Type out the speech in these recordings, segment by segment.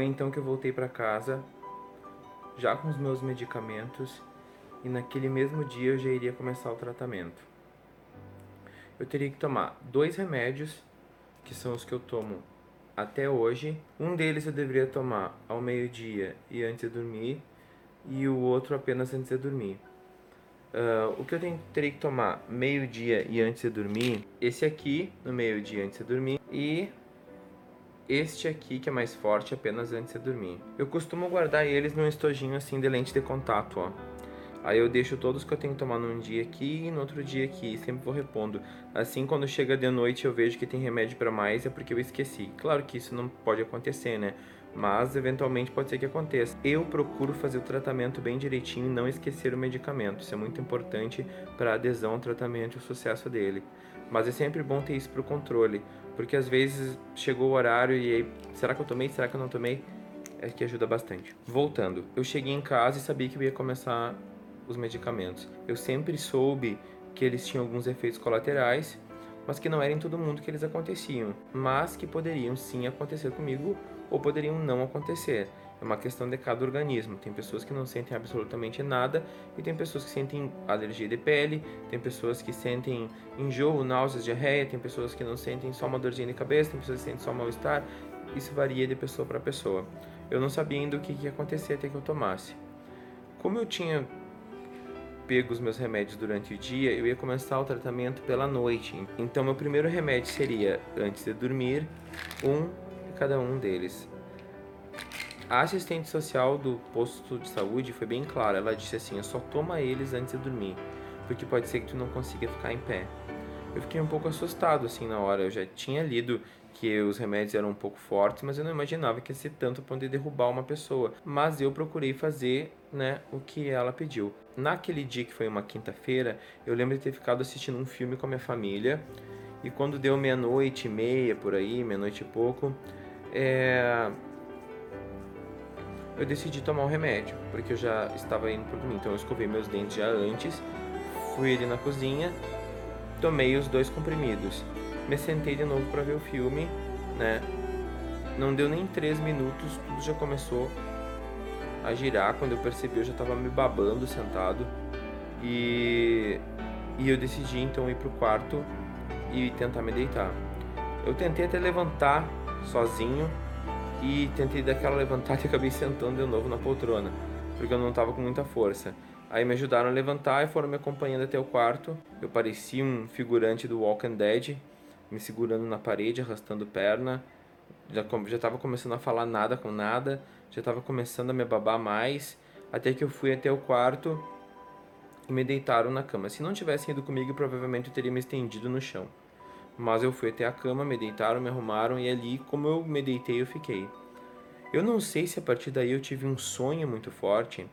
Foi então que eu voltei para casa, já com os meus medicamentos, e naquele mesmo dia eu já iria começar o tratamento. Eu teria que tomar dois remédios, que são os que eu tomo até hoje. Um deles eu deveria tomar ao meio-dia e antes de dormir, e o outro apenas antes de dormir. Uh, o que eu tenho, teria que tomar meio-dia e antes de dormir, esse aqui no meio-dia antes de dormir, e este aqui que é mais forte apenas antes de dormir. Eu costumo guardar eles num estojinho assim de lente de contato, ó. Aí eu deixo todos que eu tenho que tomar num dia aqui e no outro dia aqui, sempre vou repondo. Assim, quando chega de noite eu vejo que tem remédio para mais, é porque eu esqueci. Claro que isso não pode acontecer, né? Mas eventualmente pode ser que aconteça. Eu procuro fazer o tratamento bem direitinho e não esquecer o medicamento. Isso é muito importante para adesão ao tratamento e o sucesso dele. Mas é sempre bom ter isso para o controle, porque às vezes chegou o horário e aí, será que eu tomei? Será que eu não tomei? É que ajuda bastante. Voltando, eu cheguei em casa e sabia que eu ia começar os medicamentos. Eu sempre soube que eles tinham alguns efeitos colaterais, mas que não era em todo mundo que eles aconteciam, mas que poderiam sim acontecer comigo ou poderiam não acontecer. É uma questão de cada organismo. Tem pessoas que não sentem absolutamente nada e tem pessoas que sentem alergia de pele, tem pessoas que sentem enjoo, náuseas, diarreia, tem pessoas que não sentem só uma dorzinha de cabeça, tem pessoas que sentem só mal-estar. Isso varia de pessoa para pessoa. Eu não sabia ainda o que ia acontecer até que eu tomasse. Como eu tinha pego os meus remédios durante o dia, eu ia começar o tratamento pela noite. Então, meu primeiro remédio seria, antes de dormir, um de cada um deles. A assistente social do posto de saúde foi bem clara. Ela disse assim: só toma eles antes de dormir, porque pode ser que tu não consiga ficar em pé. Eu fiquei um pouco assustado assim na hora. Eu já tinha lido que os remédios eram um pouco fortes, mas eu não imaginava que ia ser tanto para poder derrubar uma pessoa. Mas eu procurei fazer, né, o que ela pediu. Naquele dia que foi uma quinta-feira, eu lembro de ter ficado assistindo um filme com a minha família. E quando deu meia-noite e meia por aí, meia-noite e pouco, é... eu decidi tomar o um remédio, porque eu já estava indo para dormir. Então eu escovei meus dentes já antes, fui ali na cozinha, tomei os dois comprimidos me sentei de novo para ver o filme, né? Não deu nem três minutos, tudo já começou a girar. Quando eu percebi, eu já estava me babando sentado. E, e eu decidi então ir pro quarto e tentar me deitar. Eu tentei até levantar sozinho e tentei dar aquela levantada e acabei sentando de novo na poltrona, porque eu não estava com muita força. Aí me ajudaram a levantar e foram me acompanhando até o quarto. Eu parecia um figurante do Walking Dead, me segurando na parede, arrastando perna. Já, já tava começando a falar nada com nada, já tava começando a me babar mais, até que eu fui até o quarto e me deitaram na cama. Se não tivessem ido comigo, provavelmente eu teria me estendido no chão. Mas eu fui até a cama, me deitaram, me arrumaram e ali, como eu me deitei, eu fiquei. Eu não sei se a partir daí eu tive um sonho muito forte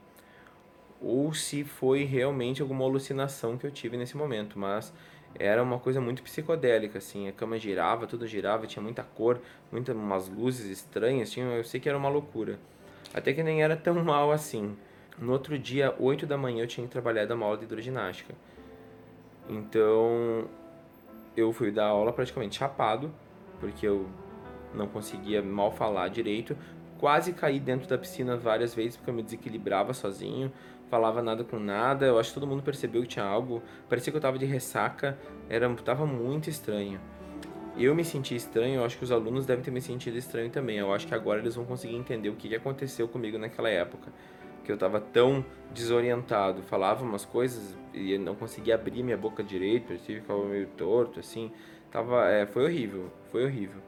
ou se foi realmente alguma alucinação que eu tive nesse momento, mas era uma coisa muito psicodélica, assim, a cama girava, tudo girava, tinha muita cor, muitas umas luzes estranhas, tinha, eu sei que era uma loucura. Até que nem era tão mal assim. No outro dia, 8 da manhã, eu tinha que trabalhar da aula de hidroginástica. Então, eu fui dar aula praticamente chapado, porque eu não conseguia mal falar direito. Quase caí dentro da piscina várias vezes porque eu me desequilibrava sozinho falava nada com nada. Eu acho que todo mundo percebeu que tinha algo. Parecia que eu tava de ressaca. Era, tava muito estranho. Eu me senti estranho, eu acho que os alunos devem ter me sentido estranho também. Eu acho que agora eles vão conseguir entender o que aconteceu comigo naquela época. Que eu tava tão desorientado, falava umas coisas e não conseguia abrir minha boca direito, que ficava meio torto, assim. Tava, é, foi horrível, foi horrível.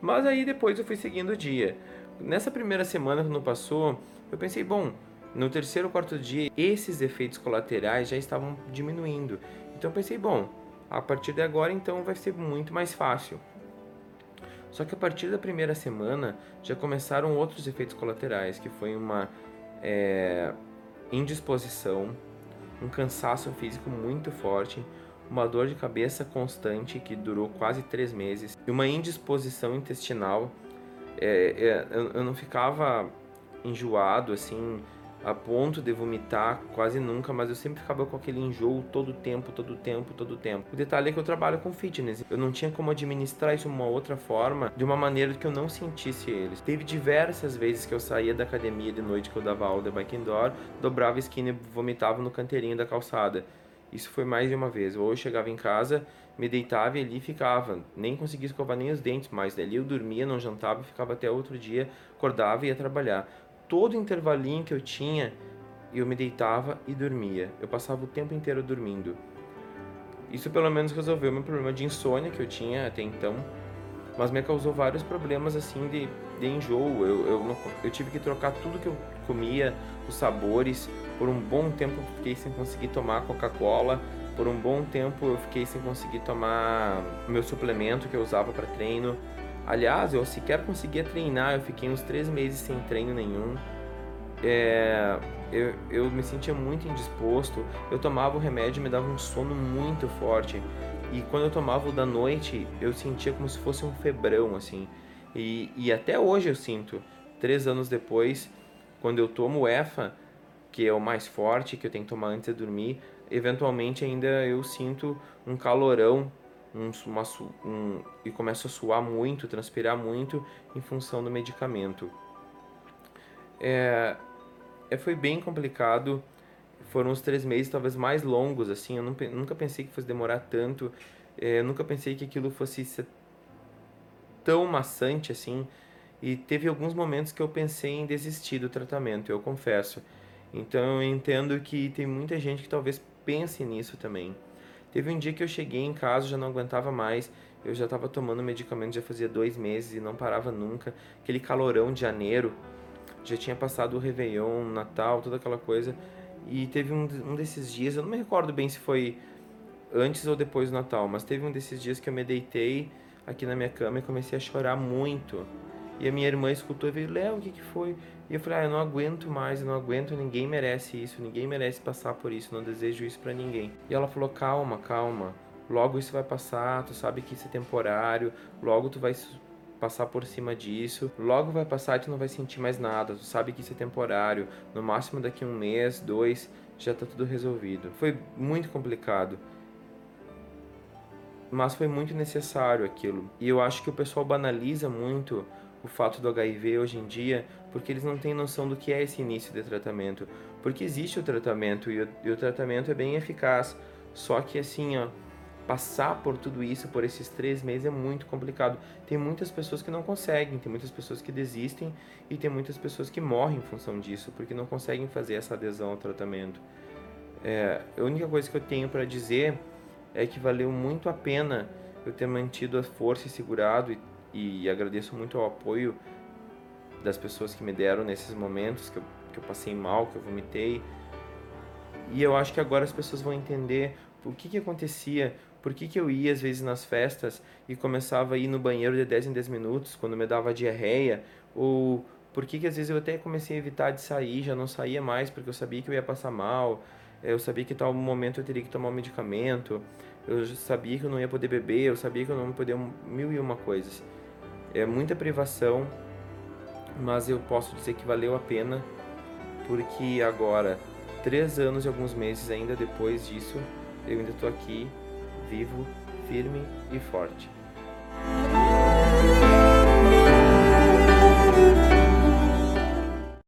Mas aí depois eu fui seguindo o dia. Nessa primeira semana que não passou, eu pensei, bom, no terceiro ou quarto dia, esses efeitos colaterais já estavam diminuindo. Então pensei, bom, a partir de agora então vai ser muito mais fácil. Só que a partir da primeira semana já começaram outros efeitos colaterais, que foi uma é, indisposição, um cansaço físico muito forte, uma dor de cabeça constante que durou quase três meses e uma indisposição intestinal. É, é, eu, eu não ficava enjoado assim a ponto de vomitar quase nunca, mas eu sempre ficava com aquele enjoo todo tempo, todo tempo, todo tempo. O detalhe é que eu trabalho com fitness, eu não tinha como administrar isso de uma outra forma, de uma maneira que eu não sentisse eles. Teve diversas vezes que eu saía da academia de noite que eu dava aula de bike indoor, dobrava a esquina e vomitava no canteirinho da calçada. Isso foi mais de uma vez. Ou eu chegava em casa, me deitava e ali ficava. Nem conseguia escovar nem os dentes mais. Dali eu dormia, não jantava e ficava até outro dia, acordava e ia trabalhar todo intervalinho que eu tinha, eu me deitava e dormia. Eu passava o tempo inteiro dormindo. Isso pelo menos resolveu meu problema de insônia que eu tinha até então, mas me causou vários problemas assim de, de enjoo. Eu, eu, eu tive que trocar tudo que eu comia, os sabores. Por um bom tempo eu fiquei sem conseguir tomar Coca-Cola. Por um bom tempo eu fiquei sem conseguir tomar meu suplemento que eu usava para treino. Aliás, eu sequer conseguia treinar, eu fiquei uns três meses sem treino nenhum. É, eu, eu me sentia muito indisposto, eu tomava o remédio e me dava um sono muito forte. E quando eu tomava o da noite, eu sentia como se fosse um febrão, assim. E, e até hoje eu sinto, três anos depois, quando eu tomo o EFA, que é o mais forte, que eu tenho que tomar antes de dormir, eventualmente ainda eu sinto um calorão um, uma, um, e começo a suar muito, transpirar muito em função do medicamento. É, é, foi bem complicado, foram os três meses talvez mais longos, assim, eu não, nunca pensei que fosse demorar tanto, é, eu nunca pensei que aquilo fosse ser tão maçante assim, e teve alguns momentos que eu pensei em desistir do tratamento, eu confesso. Então eu entendo que tem muita gente que talvez pense nisso também. Teve um dia que eu cheguei em casa, já não aguentava mais, eu já estava tomando medicamento já fazia dois meses e não parava nunca. Aquele calorão de janeiro, já tinha passado o Réveillon, Natal, toda aquela coisa. E teve um, um desses dias, eu não me recordo bem se foi antes ou depois do Natal, mas teve um desses dias que eu me deitei aqui na minha cama e comecei a chorar muito. E a minha irmã escutou e veio, Léo, o que, que foi? E eu falei, ah, eu não aguento mais, eu não aguento, ninguém merece isso, ninguém merece passar por isso, não desejo isso para ninguém. E ela falou, calma, calma, logo isso vai passar, tu sabe que isso é temporário, logo tu vai passar por cima disso, logo vai passar e tu não vai sentir mais nada, tu sabe que isso é temporário, no máximo daqui um mês, dois, já tá tudo resolvido. Foi muito complicado mas foi muito necessário aquilo. E eu acho que o pessoal banaliza muito o fato do HIV hoje em dia, porque eles não têm noção do que é esse início de tratamento. Porque existe o tratamento e o, e o tratamento é bem eficaz. Só que assim, ó, passar por tudo isso, por esses três meses, é muito complicado. Tem muitas pessoas que não conseguem, tem muitas pessoas que desistem e tem muitas pessoas que morrem em função disso, porque não conseguem fazer essa adesão ao tratamento. É, a única coisa que eu tenho para dizer é que valeu muito a pena eu ter mantido a força e segurado e e agradeço muito o apoio das pessoas que me deram nesses momentos que eu, que eu passei mal, que eu vomitei. E eu acho que agora as pessoas vão entender o que, que acontecia, por que, que eu ia às vezes nas festas e começava a ir no banheiro de 10 em 10 minutos quando me dava diarreia, ou por que, que às vezes eu até comecei a evitar de sair, já não saía mais porque eu sabia que eu ia passar mal, eu sabia que tal momento eu teria que tomar um medicamento, eu sabia que eu não ia poder beber, eu sabia que eu não ia poder mil e uma coisas. É muita privação, mas eu posso dizer que valeu a pena, porque agora, três anos e alguns meses ainda depois disso, eu ainda estou aqui, vivo, firme e forte.